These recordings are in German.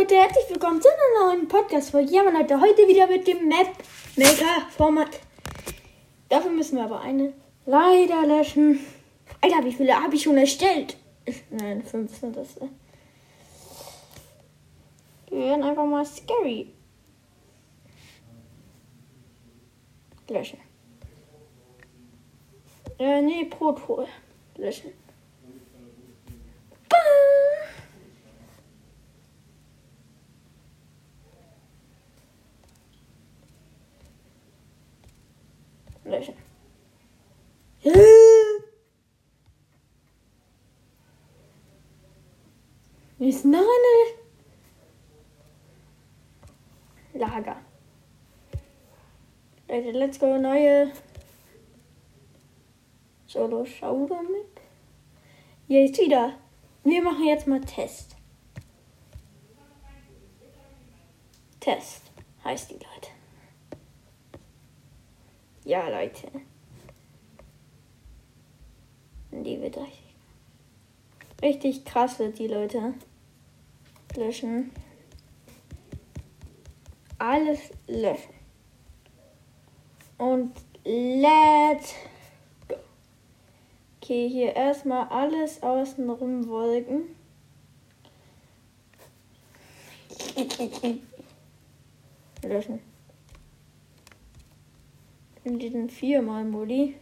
Leute, herzlich willkommen zu einer neuen Podcast-Folge. Ja, Leute, heute wieder mit dem Map-Maker-Format. Dafür müssen wir aber eine leider löschen. Alter, wie viele habe ich schon erstellt? Nein, fünf sind das. Die werden einfach mal scary. Löschen. Äh, nee, Proto. Löschen. Löschen. Ist eine Lager. Leute, let's go, neue Solo Schau damit. Hier ist wieder. Wir machen jetzt mal Test. Test heißt die Leute. Ja, Leute. Die wird richtig, richtig krass wird die Leute. Löschen. Alles löschen. Und let's go. Okay, hier erstmal alles außenrum Wolken. Löschen. In diesen viermal Modi.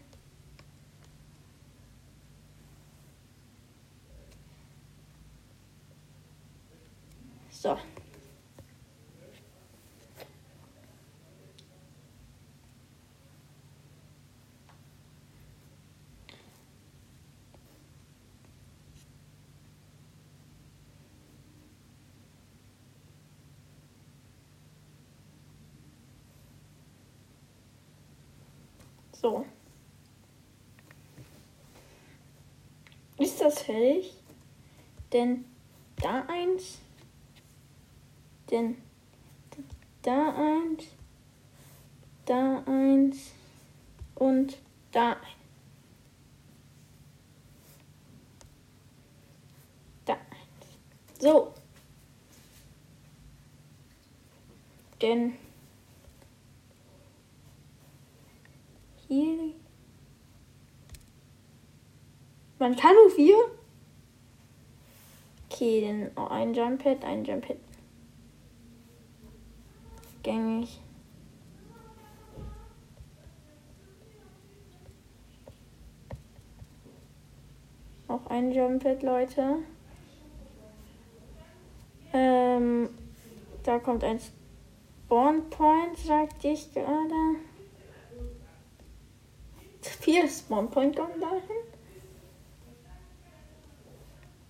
So. So. Ist das fertig? Denn da eins, denn da eins, da eins und da eins. Da eins. So. Denn hier. Man kann nur vier. Okay, dann oh, ein Jump Pad, ein Jump Pad. Gängig. Auch ein Jump Pad, Leute. Ähm, da kommt ein Spawn Point, sagte ich gerade. Vier Spawn Point kommen dahin.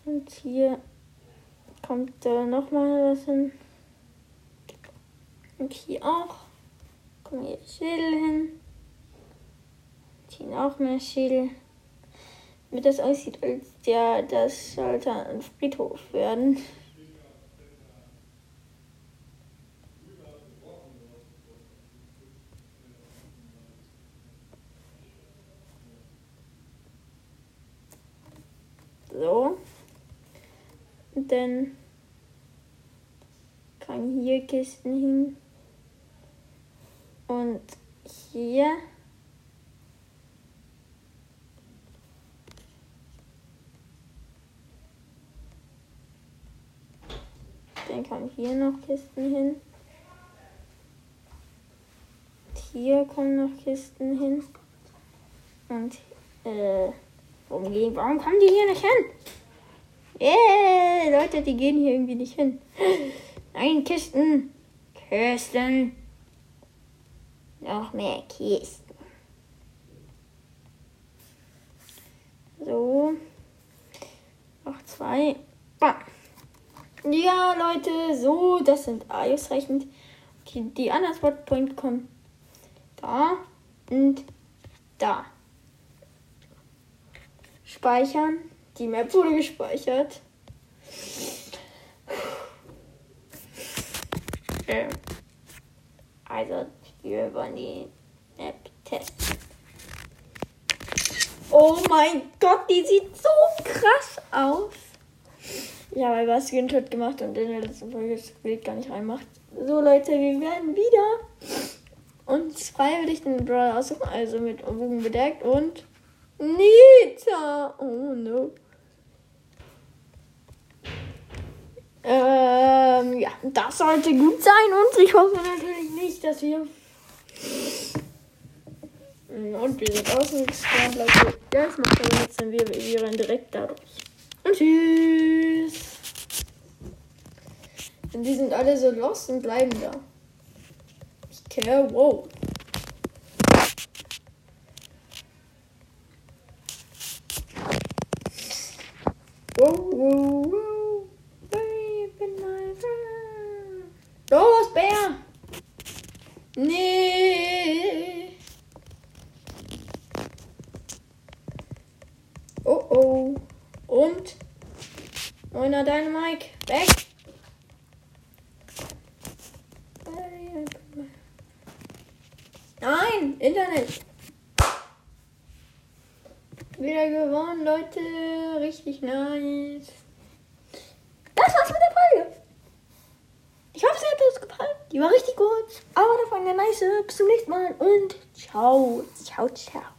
Und hier kommt äh, nochmal was hin. Und hier auch. Kommen hier Schädel hin. Und hier auch mehr Schädel. Damit das aussieht, als der, das sollte ein Friedhof werden. So. Und dann kann hier Kisten hin. Und hier. Dann kommen hier noch Kisten hin. Und hier kommen noch Kisten hin. Und äh, warum, gehen, warum kommen die hier nicht hin? Yeah, Leute, die gehen hier irgendwie nicht hin. Nein, Kisten. Kisten. Noch mehr Kisten. So. Noch zwei. Bam. Ja, Leute, so, das sind ausreichend. Okay, die anderen Spotpoint kommen da und da. Speichern. Die Map wurde gespeichert. Ähm, also, wir wollen die Map testen. Oh mein Gott, die sieht so krass aus. Ich habe einfach Screenshot gemacht und in der letzten Folge das Bild gar nicht reinmacht. So Leute, wir werden wieder uns freiwillig den Brawler aussuchen, also mit Bogen bedeckt und Nita. Oh no. Ähm, ja, das sollte gut sein und ich hoffe natürlich nicht, dass wir. Und wir sind außen gespawnt, Leute. Das macht aber nichts, denn wir, wir rennen direkt dadurch. Und tschüss. Und die sind alle so lost und bleiben da. Ich care. Wow, wow, wow. Baby, my friend. Bär! Nee. Oh oh. Und? Neuner Dynamike. Weg. Nein, Internet. Wieder gewonnen, Leute. Richtig nice. Das war's mit der Folge. Die war richtig gut. Aber war eine nice. Bis zum nächsten Mal und ciao. Ciao, ciao.